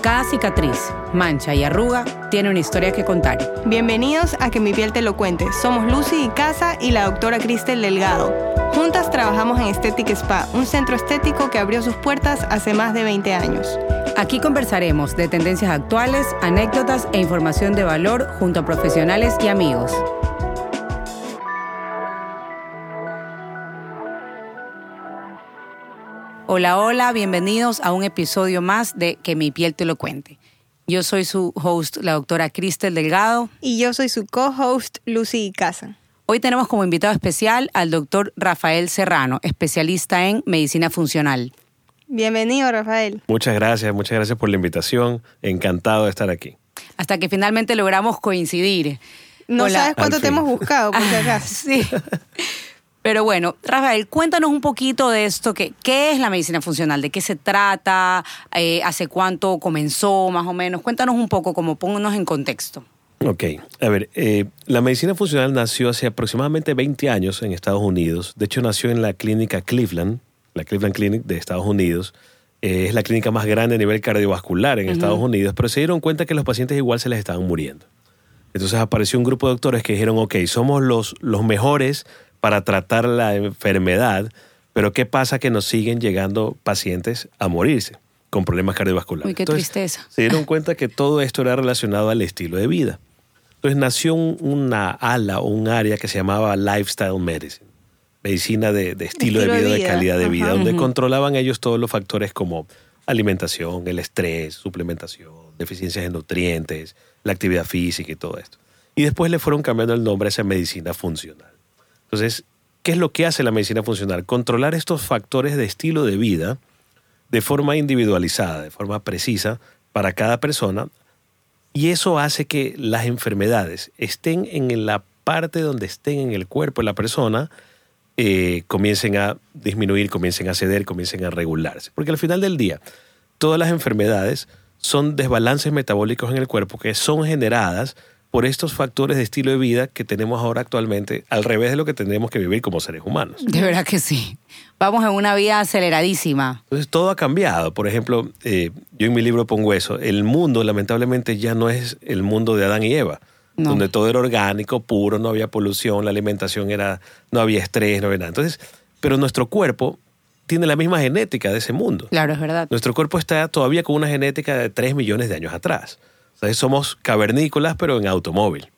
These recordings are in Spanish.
Cada cicatriz, mancha y arruga tiene una historia que contar. Bienvenidos a Que mi piel te lo cuente. Somos Lucy y Casa y la doctora Cristel Delgado. Juntas trabajamos en Aesthetic Spa, un centro estético que abrió sus puertas hace más de 20 años. Aquí conversaremos de tendencias actuales, anécdotas e información de valor junto a profesionales y amigos. Hola, hola, bienvenidos a un episodio más de Que mi piel te lo cuente. Yo soy su host, la doctora Cristel Delgado. Y yo soy su co-host, Lucy Casa. Hoy tenemos como invitado especial al doctor Rafael Serrano, especialista en medicina funcional. Bienvenido, Rafael. Muchas gracias, muchas gracias por la invitación. Encantado de estar aquí. Hasta que finalmente logramos coincidir. No sabes cuánto te hemos buscado, por si acaso. sí. Pero bueno, Rafael, cuéntanos un poquito de esto, que, ¿qué es la medicina funcional? ¿De qué se trata? Eh, ¿Hace cuánto comenzó más o menos? Cuéntanos un poco, como pónganos en contexto. Ok, a ver, eh, la medicina funcional nació hace aproximadamente 20 años en Estados Unidos. De hecho, nació en la clínica Cleveland, la Cleveland Clinic de Estados Unidos. Eh, es la clínica más grande a nivel cardiovascular en Estados Unidos, pero se dieron cuenta que los pacientes igual se les estaban muriendo. Entonces apareció un grupo de doctores que dijeron, ok, somos los, los mejores para tratar la enfermedad, pero ¿qué pasa que nos siguen llegando pacientes a morirse con problemas cardiovasculares? Uy, qué tristeza. Se dieron cuenta que todo esto era relacionado al estilo de vida. Entonces nació una ala o un área que se llamaba Lifestyle Medicine, medicina de, estilo, de vida, de, calidad de vida, donde controlaban ellos todos los factores como alimentación, el estrés, suplementación, deficiencias de nutrientes, la actividad física y todo esto. Y después le fueron cambiando el nombre a esa medicina funcional. Entonces, ¿qué es lo que hace la medicina funcional? Controlar estos factores de estilo de vida de forma individualizada, de forma precisa para cada persona. Y eso hace que las enfermedades estén en la parte donde estén en el cuerpo de la persona, eh, comiencen a disminuir, comiencen a ceder, comiencen a regularse. Porque al final del día, todas las enfermedades son desbalances metabólicos en el cuerpo que son generadas por estos factores de estilo de vida que tenemos ahora actualmente, al revés de lo que tenemos que vivir como seres humanos. De verdad que sí. Vamos en una vida aceleradísima. Entonces todo ha cambiado. Por ejemplo, eh, yo en mi libro pongo eso. El mundo lamentablemente ya no es el mundo de Adán y Eva. donde todo era orgánico, puro, no había polución, la alimentación era, no había estrés, no había nada. Entonces, pero nuestro cuerpo tiene la misma genética de ese mundo. Claro, es verdad. Nuestro cuerpo está todavía con una genética de 3 millones de años atrás somos cavernícolas, pero en automóvil.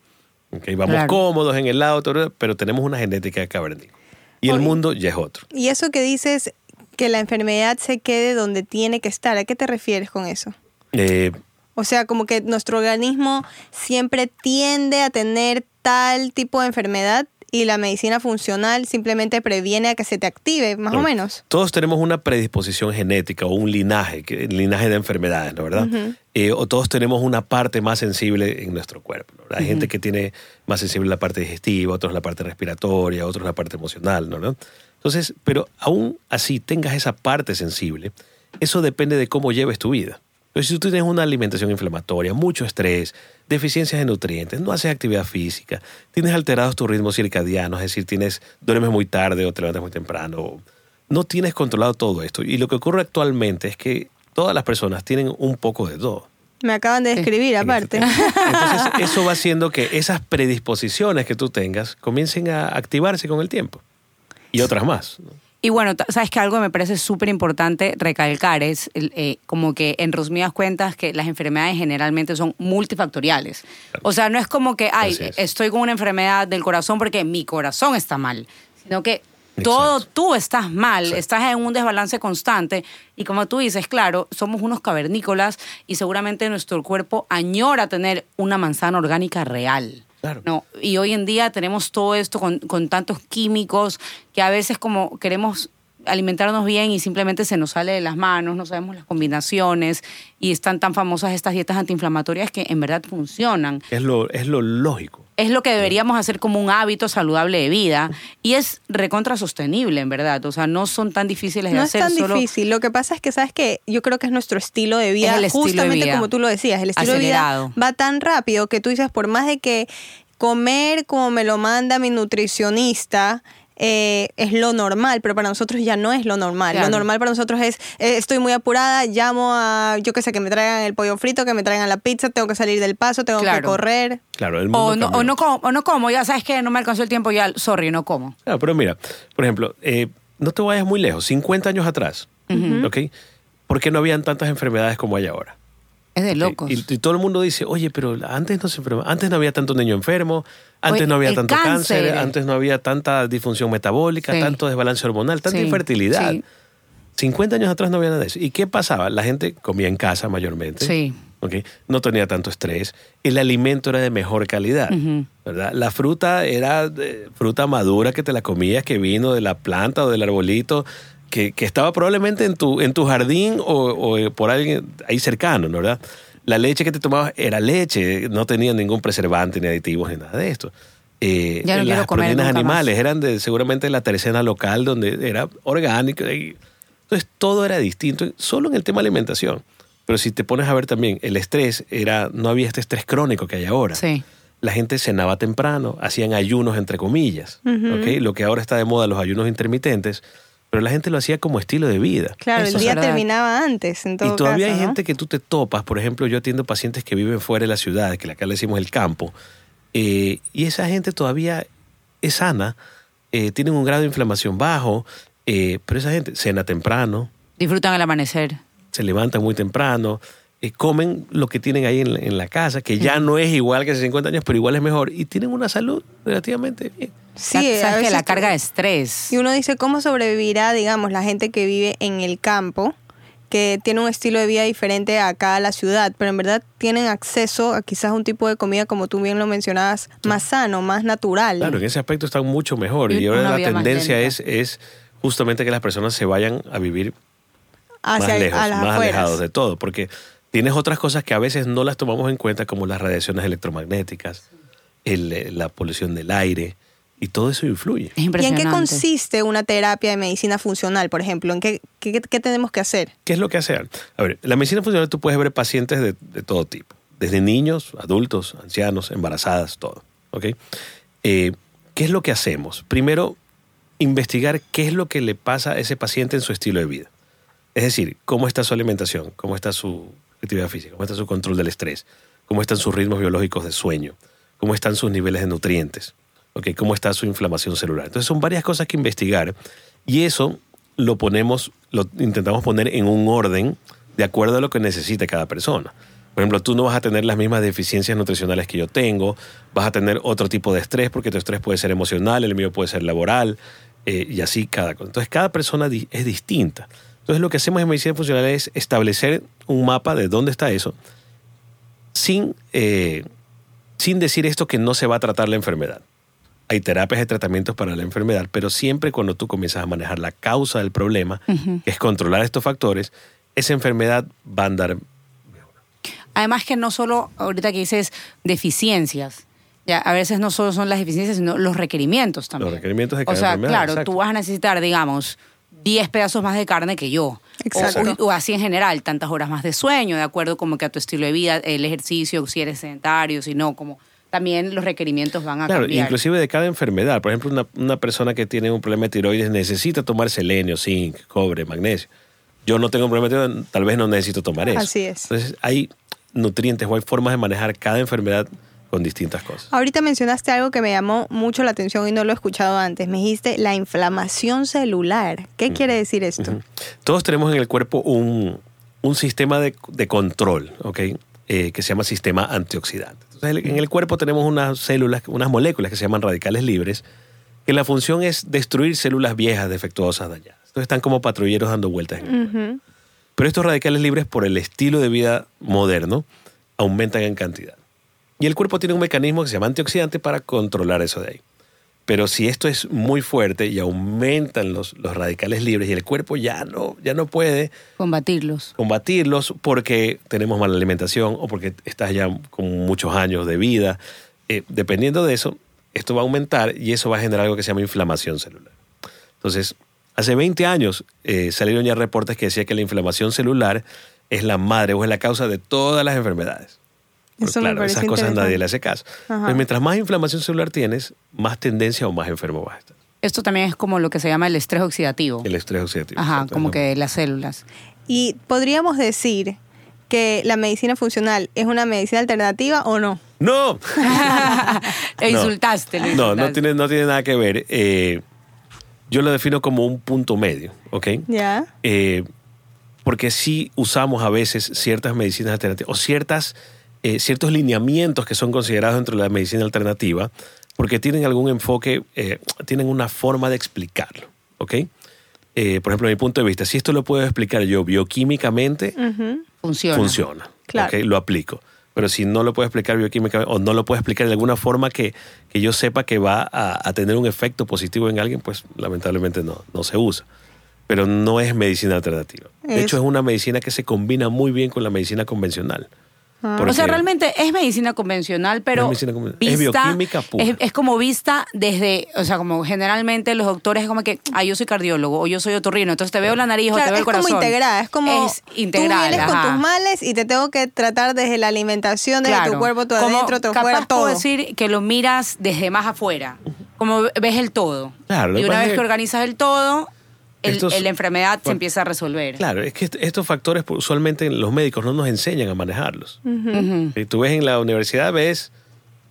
Vamos cómodos en el auto, pero tenemos una genética cavernícola. Y el mundo ya es otro. Y eso que dices, que la enfermedad se quede donde tiene que estar, ¿a qué te refieres con eso? Eh, o sea, como que nuestro organismo siempre tiende a tener tal tipo de enfermedad y la medicina funcional simplemente previene a que se te active, más o menos. Todos tenemos una predisposición genética o un linaje, linaje de enfermedades, ¿no verdad? Eh, o todos tenemos una parte más sensible en nuestro cuerpo. Hay gente que tiene más sensible la parte digestiva, otros la parte respiratoria, otros la parte emocional, ¿no? Entonces, pero aún así tengas esa parte sensible, eso depende de cómo lleves tu vida. Pero si tú tienes una alimentación inflamatoria, mucho estrés, deficiencias de nutrientes, no haces actividad física, tienes alterados tus ritmos circadianos, es decir, tienes, duermes muy tarde o te levantas muy temprano, no tienes controlado todo esto. Y lo que ocurre actualmente es que todas las personas tienen un poco de todo. Me acaban de describir, aparte. Entonces, eso va haciendo que esas predisposiciones que tú tengas comiencen a activarse con el tiempo. Y otras más. Y bueno, sabes que algo que me parece súper importante recalcar es eh, como que en resumidas cuentas que las enfermedades generalmente son multifactoriales. O sea, no es como que, ay, estoy con una enfermedad del corazón porque mi corazón está mal, sino que todo tú estás mal, estás en un desbalance constante y como tú dices, claro, somos unos cavernícolas y seguramente nuestro cuerpo añora tener una manzana orgánica real. No, y hoy en día tenemos todo esto con, con tantos químicos que a veces como queremos alimentarnos bien y simplemente se nos sale de las manos, no sabemos las combinaciones y están tan famosas estas dietas antiinflamatorias que en verdad funcionan. Es lo, es lo lógico. Es lo que deberíamos hacer como un hábito saludable de vida y es recontra sostenible, en verdad. O sea, no son tan difíciles de hacer. No es tan difícil. Lo que pasa es que, ¿sabes que Yo creo que es nuestro estilo de vida. justamente como tú lo decías, el estilo de vida va tan rápido que tú dices, por más de que comer como me lo manda mi nutricionista, eh, es lo normal, pero para nosotros ya no es lo normal. Lo normal para nosotros es, eh, estoy muy apurada, llamo a, yo qué sé, que me traigan el pollo frito, que me traigan la pizza, tengo que salir del paso, tengo que correr. Claro, o, no, o, no como, o no como, ya sabes que no me alcanzó el tiempo, ya, sorry, no como. Claro, pero mira, por ejemplo, eh, no te vayas muy lejos, 50 años atrás, ¿ok? ¿Por qué no habían tantas enfermedades como hay ahora? Es de locos. Y, todo el mundo dice, oye, pero antes no se antes no había tanto niño enfermo, antes no había tanto cáncer, antes no había tanta disfunción metabólica, tanto desbalance hormonal, tanta infertilidad. 50 años atrás no había nada de eso. ¿Y qué pasaba? La gente comía en casa mayormente. Sí. ¿okay? No tenía tanto estrés. El alimento era de mejor calidad. ¿verdad? La fruta era fruta madura que te la comías, que vino de la planta o del arbolito, que, estaba probablemente en tu, en tu jardín o, por alguien ahí cercano, ¿verdad? La leche que te tomabas era leche, no tenía ningún preservante ni aditivos ni nada de esto. Eh, las proteínas animales eran de seguramente la tercera local donde era orgánico. Entonces todo era distinto, solo en el tema alimentación. Pero si te pones a ver también, el estrés era, no había este estrés crónico que hay ahora. Sí. La gente cenaba temprano, hacían ayunos entre comillas. Lo que ahora está de moda, los ayunos intermitentes pero la gente lo hacía como estilo de vida. Claro, el día terminaba antes, en todo Y todavía hay gente que tú te topas, por ejemplo, yo atiendo pacientes que viven fuera de la ciudad, que acá le decimos el campo, eh, y esa gente todavía es sana, eh, tienen un grado de inflamación bajo, eh, pero esa gente cena temprano. Disfrutan el amanecer. Se levantan muy temprano, comen lo que tienen ahí en, la casa, que ya no es igual que hace 50 años, pero igual es mejor, y tienen una salud relativamente bien. Sí, sabes que la carga de estrés. Y uno dice, ¿cómo sobrevivirá, digamos, la gente que vive en el campo, que tiene un estilo de vida diferente acá a la ciudad, pero en verdad tienen acceso a quizás un tipo de comida, como tú bien lo mencionabas, más sano, más natural? Claro, en ese aspecto están mucho mejor. Y, ahora la tendencia es, es justamente que las personas se vayan a vivir más lejos, más alejados de todo, porque tienes otras cosas que a veces no las tomamos en cuenta, como las radiaciones electromagnéticas, la polución del aire, y todo eso influye. ¿Y en qué consiste una terapia de medicina funcional, por ejemplo? ¿En qué, qué, tenemos que hacer? ¿Qué es lo que hacer? A ver, la medicina funcional tú puedes ver pacientes de, todo tipo, desde niños, adultos, ancianos, embarazadas, todo. ¿ok? Eh, ¿Qué es lo que hacemos? Primero, investigar qué es lo que le pasa a ese paciente en su estilo de vida. Es decir, cómo está su alimentación, cómo está su actividad física, cómo está su control del estrés, cómo están sus ritmos biológicos de sueño, cómo están sus niveles de nutrientes, okay, cómo está su inflamación celular. Entonces son varias cosas que investigar y eso lo ponemos, lo intentamos poner en un orden de acuerdo a lo que necesite cada persona. Por ejemplo, tú no vas a tener las mismas deficiencias nutricionales que yo tengo, vas a tener otro tipo de estrés porque tu estrés puede ser emocional, el mío puede ser laboral eh, y así cada cosa. Entonces cada persona es distinta. Entonces lo que hacemos en medicina funcional es establecer un mapa de dónde está eso sin, eh, sin decir esto que no se va a tratar la enfermedad. Hay terapias y tratamientos para la enfermedad, pero siempre cuando tú comienzas a manejar la causa del problema, que es controlar estos factores, esa enfermedad va a andar Además que no solo, ahorita que dices deficiencias, ya, a veces no solo son las deficiencias, sino los requerimientos también. Los requerimientos de cada O sea, claro, tú vas a necesitar, digamos, 10 pedazos más de carne que yo. Exacto. O, así en general, tantas horas más de sueño, de acuerdo como que a tu estilo de vida, el ejercicio, si eres sedentario, si no, como también los requerimientos van a claro, cambiar. inclusive de cada enfermedad. Por ejemplo, una, persona que tiene un problema de tiroides necesita tomar selenio, zinc, cobre, magnesio. Yo no tengo un problema de tiroides, tal vez no necesito tomar eso. Así es. Entonces, hay nutrientes o hay formas de manejar cada enfermedad con distintas cosas. Ahorita mencionaste algo que me llamó mucho la atención y no lo he escuchado antes. Me dijiste la inflamación celular. ¿Qué quiere decir esto? Todos tenemos en el cuerpo un, sistema de, control, ¿ok? Eh, que se llama sistema antioxidante en el cuerpo tenemos unas células, unas moléculas que se llaman radicales libres, que la función es destruir células viejas, defectuosas, dañadas. Entonces están como patrulleros dando vueltas en el cuerpo. Pero estos radicales libres, por el estilo de vida moderno, aumentan en cantidad. Y el cuerpo tiene un mecanismo que se llama antioxidante para controlar eso de ahí. Pero si esto es muy fuerte y aumentan los, los radicales libres y el cuerpo ya no, ya no puede combatirlos. Combatirlos porque tenemos mala alimentación o porque estás ya con muchos años de vida. Eh, dependiendo de eso, esto va a aumentar y eso va a generar algo que se llama inflamación celular. Entonces, hace 20 años eh, salieron ya reportes que decían que la inflamación celular es la madre o es la causa de todas las enfermedades. Claro, esas cosas nadie le hace caso. Pues mientras más inflamación celular tienes, más tendencia o más enfermo vas a estar. Esto también es como lo que se llama el estrés oxidativo. El estrés oxidativo. Ajá, como que las células. Y podríamos decir que la medicina funcional es una medicina alternativa o no? No. e insultaste, no, no tiene, no tiene nada que ver. Eh, yo lo defino como un punto medio, ¿ok? Ya. Eh, porque sí usamos a veces ciertas medicinas alternativas o ciertas, eh, ciertos lineamientos que son considerados dentro de la medicina alternativa porque tienen algún enfoque, eh, tienen una forma de explicarlo, ¿ok? Eh, por ejemplo, mi punto de vista, si esto lo puedo explicar yo bioquímicamente, funciona. Funciona, lo aplico. Pero si no lo puedo explicar bioquímicamente o no lo puedo explicar de alguna forma que, que yo sepa que va a, tener un efecto positivo en alguien, pues lamentablemente no, no se usa. Pero no es medicina alternativa. De hecho, es una medicina que se combina muy bien con la medicina convencional. Ah. O sea, realmente es medicina convencional, pero es, es bioquímica pura. Es, como vista desde, o sea, como generalmente los doctores es como que, ah, yo soy cardiólogo o yo soy otorrino, entonces te veo la nariz o te veo el corazón. Es como integrada, es como es integrada, tú vienes con tus males y te tengo que tratar desde la alimentación, desde tu cuerpo, tu adentro, tu afuera, todo. puedo decir que lo miras desde más afuera, como ves el todo. Claro, y una vez que organizas el todo, la enfermedad se empieza a resolver. Claro, es que estos factores usualmente los médicos no nos enseñan a manejarlos. Si tú ves en la universidad, ves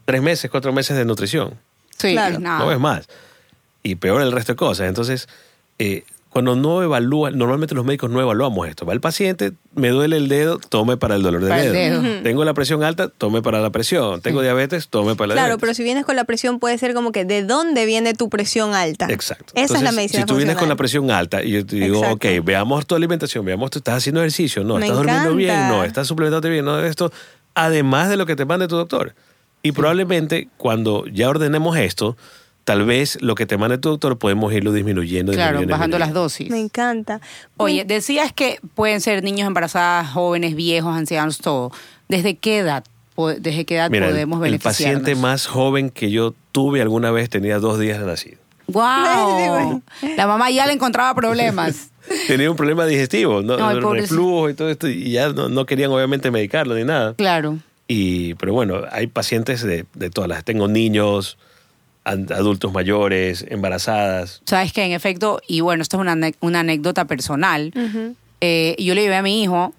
tres meses, cuatro meses de nutrición. Sí, no ves más. Y peor el resto de cosas. Entonces, eh, cuando no evalúa, normalmente los médicos no evaluamos esto. Va el paciente, me duele el dedo, tome para el dolor de dedo. Tengo la presión alta, tome para la presión. Tengo diabetes, tome para la claro, Claro, pero si vienes con la presión puede ser como que ¿de dónde viene tu presión alta? Exacto. Esa es la medicina Si tú vienes con la presión alta y yo te digo, ok, veamos tu alimentación, veamos, tú estás haciendo ejercicio, no, estás durmiendo bien, no, estás suplementando bien, no, esto, además de lo que te mande tu doctor. Y probablemente cuando ya ordenemos esto, tal vez lo que te mande tu doctor podemos irlo disminuyendo. Claro, bajando las dosis. Me encanta. Oye, decías que pueden ser niños embarazadas, jóvenes, viejos, ancianos, todo. ¿Desde qué edad? ¿Desde qué edad podemos beneficiarnos? El paciente más joven que yo tuve alguna vez tenía dos días de nacido. ¡Wow! La mamá ya le encontraba problemas. tenía un problema digestivo, ¿no? reflujo y todo esto, y ya no, querían obviamente medicarlo ni nada. Claro. Y, pero bueno, hay pacientes de, de todas las. Tengo niños, adultos mayores, embarazadas. Sabes que en efecto, y bueno, esto es una, una anécdota personal, eh, yo le llevé a mi hijo,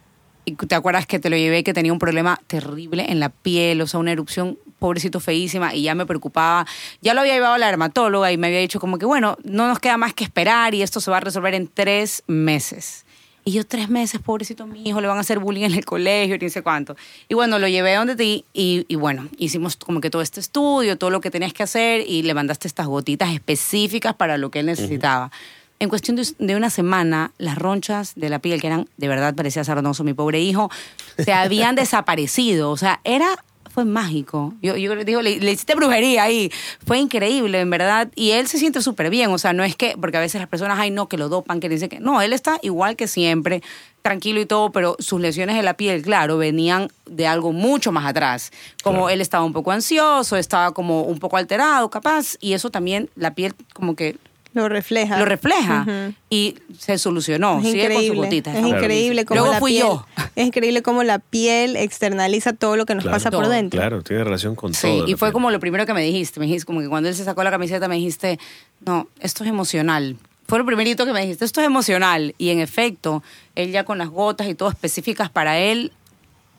y te acuerdas que te lo llevé que tenía un problema terrible en la piel, o sea, una erupción pobrecito feísima y ya me preocupaba. Ya lo había llevado a la dermatóloga y me había dicho como que, bueno, no nos queda más que esperar y esto se va a resolver en tres meses. Y yo tres meses, pobrecito mi hijo, le van a hacer bullying en el colegio y no sé cuánto. Y bueno, lo llevé donde ti y, y, bueno, hicimos como que todo este estudio, todo lo que tenías que hacer y le mandaste estas gotitas específicas para lo que él necesitaba. En cuestión de, una semana, las ronchas de la piel, que eran, de verdad, parecía sarnoso, mi pobre hijo, se habían desaparecido. O sea, era fue mágico. Yo, yo digo, le, hiciste brujería ahí. Fue increíble, en verdad. Y él se siente súper bien. O sea, no es que, porque a veces las personas, ay, no, que lo dopan, que dice que. No, él está igual que siempre, tranquilo y todo, pero sus lesiones de la piel, claro, venían de algo mucho más atrás. Como él estaba un poco ansioso, estaba como un poco alterado, capaz. Y eso también, la piel, como que lo refleja. Lo refleja. Y se solucionó. Es increíble. es increíble cómo la piel, Es increíble cómo la piel externaliza todo lo que nos pasa por dentro. Claro, tiene relación con todo. Sí, y fue como lo primero que me dijiste. Me dijiste como que cuando él se sacó la camiseta me dijiste, no, esto es emocional. Fue lo primerito que me dijiste, esto es emocional. Y en efecto, él ya con las gotas y todo específicas para él,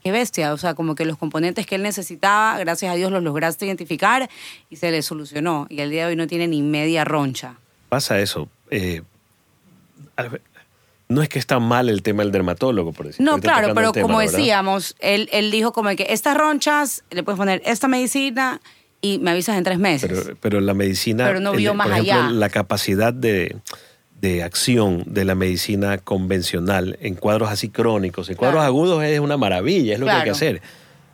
qué bestia. O sea, como que los componentes que él necesitaba, gracias a Dios los lograste identificar y se le solucionó. Y al día de hoy no tiene ni media roncha pasa eso. Eh, no es que está mal el tema del dermatólogo, por decirlo. No, claro, pero como decíamos, él, él dijo como que estas ronchas, le puedes poner esta medicina y me avisas en tres meses. Pero, la medicina... Pero no vio más allá. La capacidad de, acción de la medicina convencional en cuadros así crónicos, en cuadros agudos es una maravilla, es lo que hay que hacer.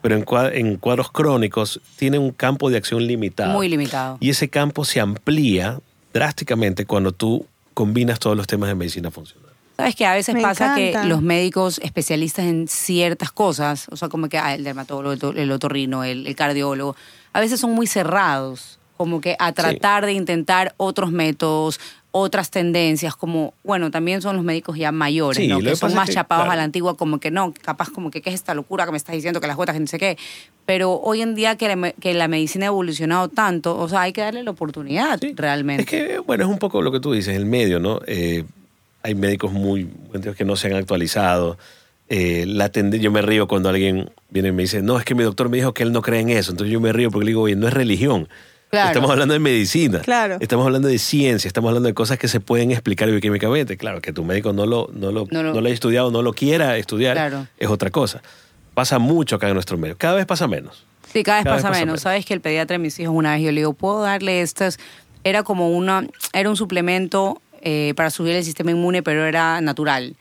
Pero en, en cuadros crónicos tiene un campo de acción limitado. Muy limitado. Y ese campo se amplía drásticamente cuando tú combinas todos los temas de medicina funcional. Sabes que a veces pasa que los médicos especialistas en ciertas cosas, o sea, como que ah, el dermatólogo, el otorrino, el, cardiólogo, a veces son muy cerrados como que a tratar de intentar otros métodos, otras tendencias, como, bueno, también son los médicos ya mayores, ¿no? que son más chapados a la antigua, como que no, capaz como que qué es esta locura que me estás diciendo, que las gotas, que no sé qué. Pero hoy en día que la, que la medicina ha evolucionado tanto, o sea, hay que darle la oportunidad realmente. Es que, bueno, es un poco lo que tú dices, el medio, ¿no? Eh, hay médicos muy que no se han actualizado. Eh, la yo me río cuando alguien viene y me dice, no, es que mi doctor me dijo que él no cree en eso. Entonces yo me río porque le digo, oye, no es religión. Estamos hablando de medicina. Claro. Estamos hablando de ciencia, estamos hablando de cosas que se pueden explicar bioquímicamente. Claro, que tu médico no lo, no lo, no, lo haya estudiado, no lo quiera estudiar, es otra cosa. Pasa mucho acá en nuestro medio. Cada vez pasa menos. Sí, cada vez, pasa, menos. Sabes que el pediatra de mis hijos una vez yo le digo, ¿puedo darle estas? Era como una, era un suplemento eh, para subir el sistema inmune, pero era natural.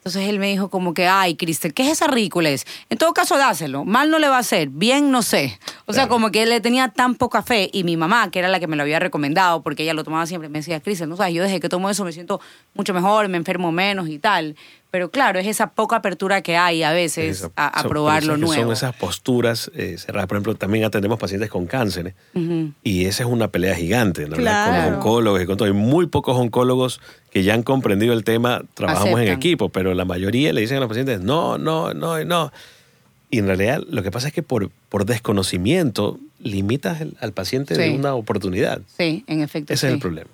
Entonces él me dijo como que, ay, Cristel, ¿qué es esa ridículas? En todo caso, dáselo. Mal no le va a hacer, bien no sé. O sea, como que él le tenía tan poca fe y mi mamá, que era la que me lo había recomendado, porque ella lo tomaba siempre, me decía, Cristel, no sabes, yo desde que tomo eso me siento mucho mejor, me enfermo menos y tal. Pero claro, es esa poca apertura que hay a veces a, probar lo nuevo. Son esas posturas eh, cerradas. Por ejemplo, también atendemos pacientes con cáncer y esa es una pelea gigante, ¿no? Con los oncólogos y con todo. Hay muy pocos oncólogos que ya han comprendido el tema, trabajamos en equipo, pero la mayoría le dicen a los pacientes, no, no, no, no. Y en realidad lo que pasa es que por, por desconocimiento limitas al paciente de una oportunidad. Sí, en efecto. Ese es el problema.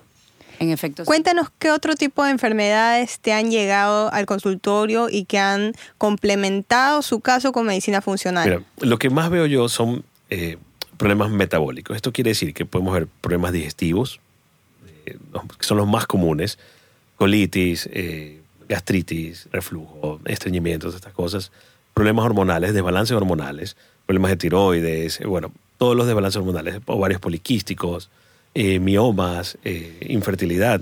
En efecto. Cuéntanos qué otro tipo de enfermedades te han llegado al consultorio y que han complementado su caso con medicina funcional. Mira, lo que más veo yo son eh, problemas metabólicos. Esto quiere decir que podemos ver problemas digestivos, eh, que son los más comunes, colitis, eh, gastritis, reflujo, estreñimientos, estas cosas, problemas hormonales, desbalances hormonales, problemas de tiroides, bueno, todos los desbalances hormonales, ovarios poliquísticos, eh, miomas, eh, infertilidad,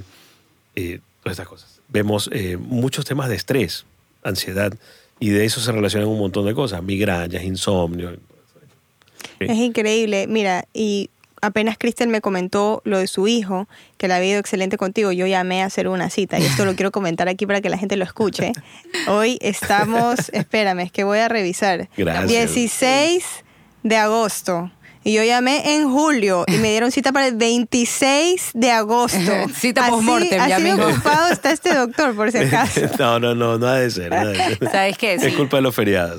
eh, todas estas cosas. Vemos muchos temas de estrés, ansiedad, y de eso se relacionan un montón de cosas, migrañas, insomnio. Es increíble. Mira, y apenas Kristen me comentó lo de su hijo, que le había ido excelente contigo, yo llamé a hacer una cita y esto lo quiero comentar aquí para que la gente lo escuche. Hoy estamos, espérame, es que voy a revisar. Gracias. 16 de agosto. Y yo llamé en julio y me dieron cita para el 26 de agosto. cita post-mortem, ya Así ocupado está este doctor, por si acaso. no, no, no, no ha de ser. No ¿Sabes qué? Es culpa de los feriados.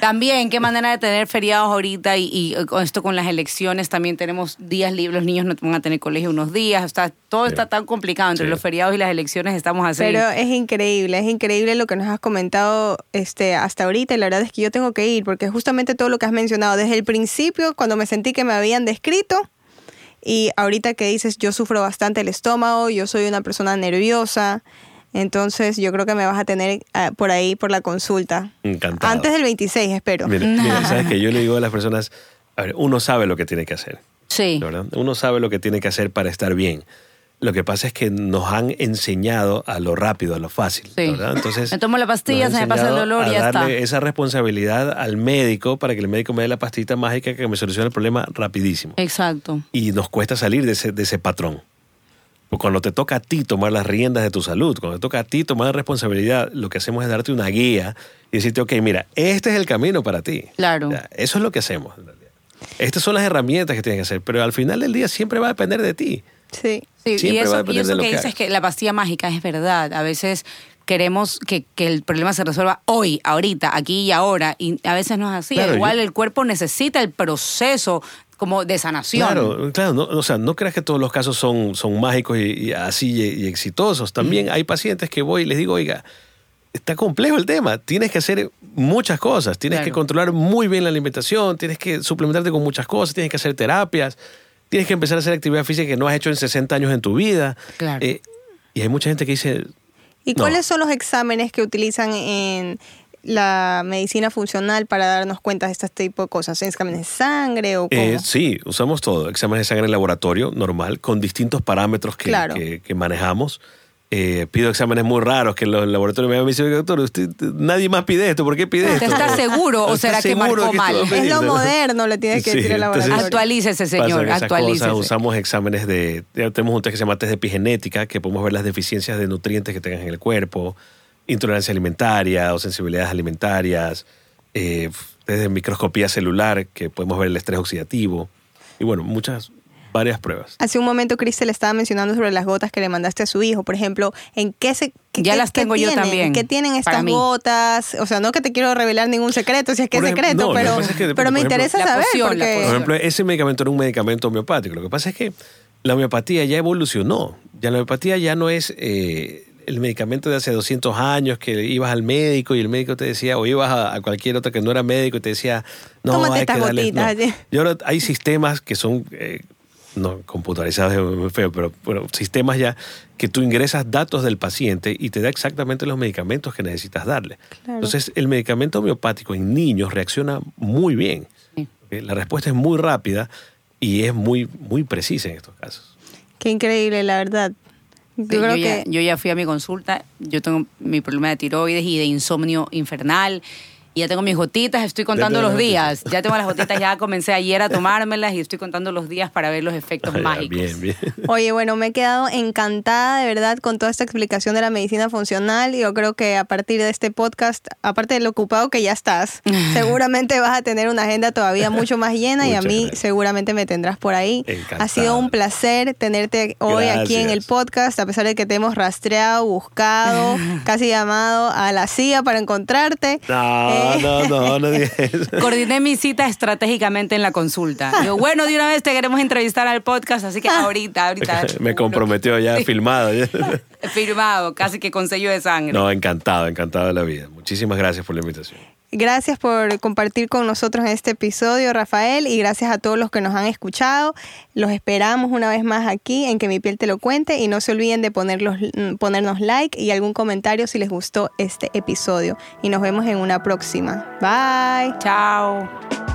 También, qué manera de tener feriados ahorita y, con esto con las elecciones también tenemos días libres, los niños no van a tener colegio unos días, está, todo está tan complicado entre los feriados y las elecciones estamos así. Pero es increíble, es increíble lo que nos has comentado este, hasta ahorita y la verdad es que yo tengo que ir porque justamente todo lo que has mencionado desde el principio, cuando me sentí que me habían descrito, y ahorita que dices, yo sufro bastante el estómago, yo soy una persona nerviosa, entonces yo creo que me vas a tener ah, por ahí por la consulta. Encantado. Antes del 26, espero. Mira, sabes que yo le digo a las personas, a ver, uno sabe lo que tiene que hacer. Sí. ¿verdad? Uno sabe lo que tiene que hacer para estar bien. Lo que pasa es que nos han enseñado a lo rápido, a lo fácil. Sí. ¿verdad? Entonces, me tomo la pastilla, se me pasa el dolor y ya está. darle esa responsabilidad al médico para que el médico me dé la pastita mágica que me solucione el problema rapidísimo. Exacto. Y nos cuesta salir de ese, de ese patrón. Cuando te toca a ti tomar las riendas de tu salud, cuando te toca a ti tomar la responsabilidad, lo que hacemos es darte una guía y decirte, ok, mira, este es el camino para ti. Claro. eso es lo que hacemos. Estas son las herramientas que tienes que hacer, pero al final del día siempre va a depender de ti. Sí. sí y eso, y eso que, dices es que la pastilla mágica es verdad. A veces queremos que, que, el problema se resuelva hoy, ahorita, aquí y ahora, y a veces no es así. Igual el cuerpo necesita el proceso como de sanación. Claro, claro, no, o sea, no creas que todos los casos son, son mágicos y, así y, exitosos. También hay pacientes que voy y les digo, oiga, está complejo el tema, tienes que hacer muchas cosas, tienes que controlar muy bien la alimentación, tienes que suplementarte con muchas cosas, tienes que hacer terapias, tienes que empezar a hacer actividad física que no has hecho en 60 años en tu vida. Claro. Eh, y hay mucha gente que dice... ¿Y cuáles son los exámenes que utilizan en la medicina funcional para darnos cuenta de este tipo de cosas? ¿Exámenes de sangre o eh, sí, usamos todo. Exámenes de sangre en laboratorio normal con distintos parámetros que, que, manejamos. Eh, pido exámenes muy raros que en los laboratorios me dicen, doctor, usted, nadie más pide esto, ¿por qué pide esto? ¿Está seguro o será que marcó mal? Es lo moderno, le tienes que decir al laboratorio. Actualícese, señor, actualícese. usamos exámenes de, tenemos un test que se llama test de epigenética, que podemos ver las deficiencias de nutrientes que tengas en el cuerpo intolerancia alimentaria o sensibilidades alimentarias, eh, desde microscopía celular, que podemos ver el estrés oxidativo, y bueno, muchas, varias pruebas. Hace un momento Cristel estaba mencionando sobre las gotas que le mandaste a su hijo. Por ejemplo, ¿en qué se ya las tengo yo también. ¿Qué tienen estas gotas? O sea, no que te quiero revelar ningún secreto, si es que es secreto, pero, pero me interesa saber. porque... Por ejemplo, ese medicamento era un medicamento homeopático. Lo que pasa es que la homeopatía ya evolucionó. Ya la homeopatía ya no es eh, el medicamento de hace 200 años que ibas al médico y el médico te decía, o ibas a, cualquier otro que no era médico y te decía, no, Tómate hay que darle, Y ahora hay sistemas que son, eh, no computarizados es muy feo, pero bueno, sistemas ya que tú ingresas datos del paciente y te da exactamente los medicamentos que necesitas darle. Entonces, el medicamento homeopático en niños reacciona muy bien. La respuesta es muy rápida y es muy, muy precisa en estos casos. Qué increíble, la verdad. Yo, ya, yo ya fui a mi consulta, yo tengo mi problema de tiroides y de insomnio infernal y ya tengo mis gotitas, estoy contando los días. Ya tengo las gotitas, ya comencé ayer a tomármelas y estoy contando los días para ver los efectos mágicos. Bien, bien. Oye, bueno, me he quedado encantada de verdad con toda esta explicación de la medicina funcional. Yo creo que a partir de este podcast, aparte de lo ocupado que ya estás, seguramente vas a tener una agenda todavía mucho más llena y a mí seguramente me tendrás por ahí. Ha sido un placer tenerte hoy aquí en el podcast, a pesar de que te hemos rastreado, buscado, casi llamado a la CIA para encontrarte. No. No, no, no, Coordiné mi cita estratégicamente en la consulta. Yo, bueno, de una vez te queremos entrevistar al podcast, así que ah. ahorita, ahorita. Me comprometió ya, filmado. Firmado, casi que con sello de sangre. No, encantado, encantado de la vida. Muchísimas gracias por la invitación. Gracias por compartir con nosotros en este episodio, Rafael, y gracias a todos los que nos han escuchado. Los esperamos una vez más aquí en Que mi piel te lo cuente y no se olviden de ponerlos, ponernos like y algún comentario si les gustó este episodio. Y nos vemos en una próxima. Bye. Chao.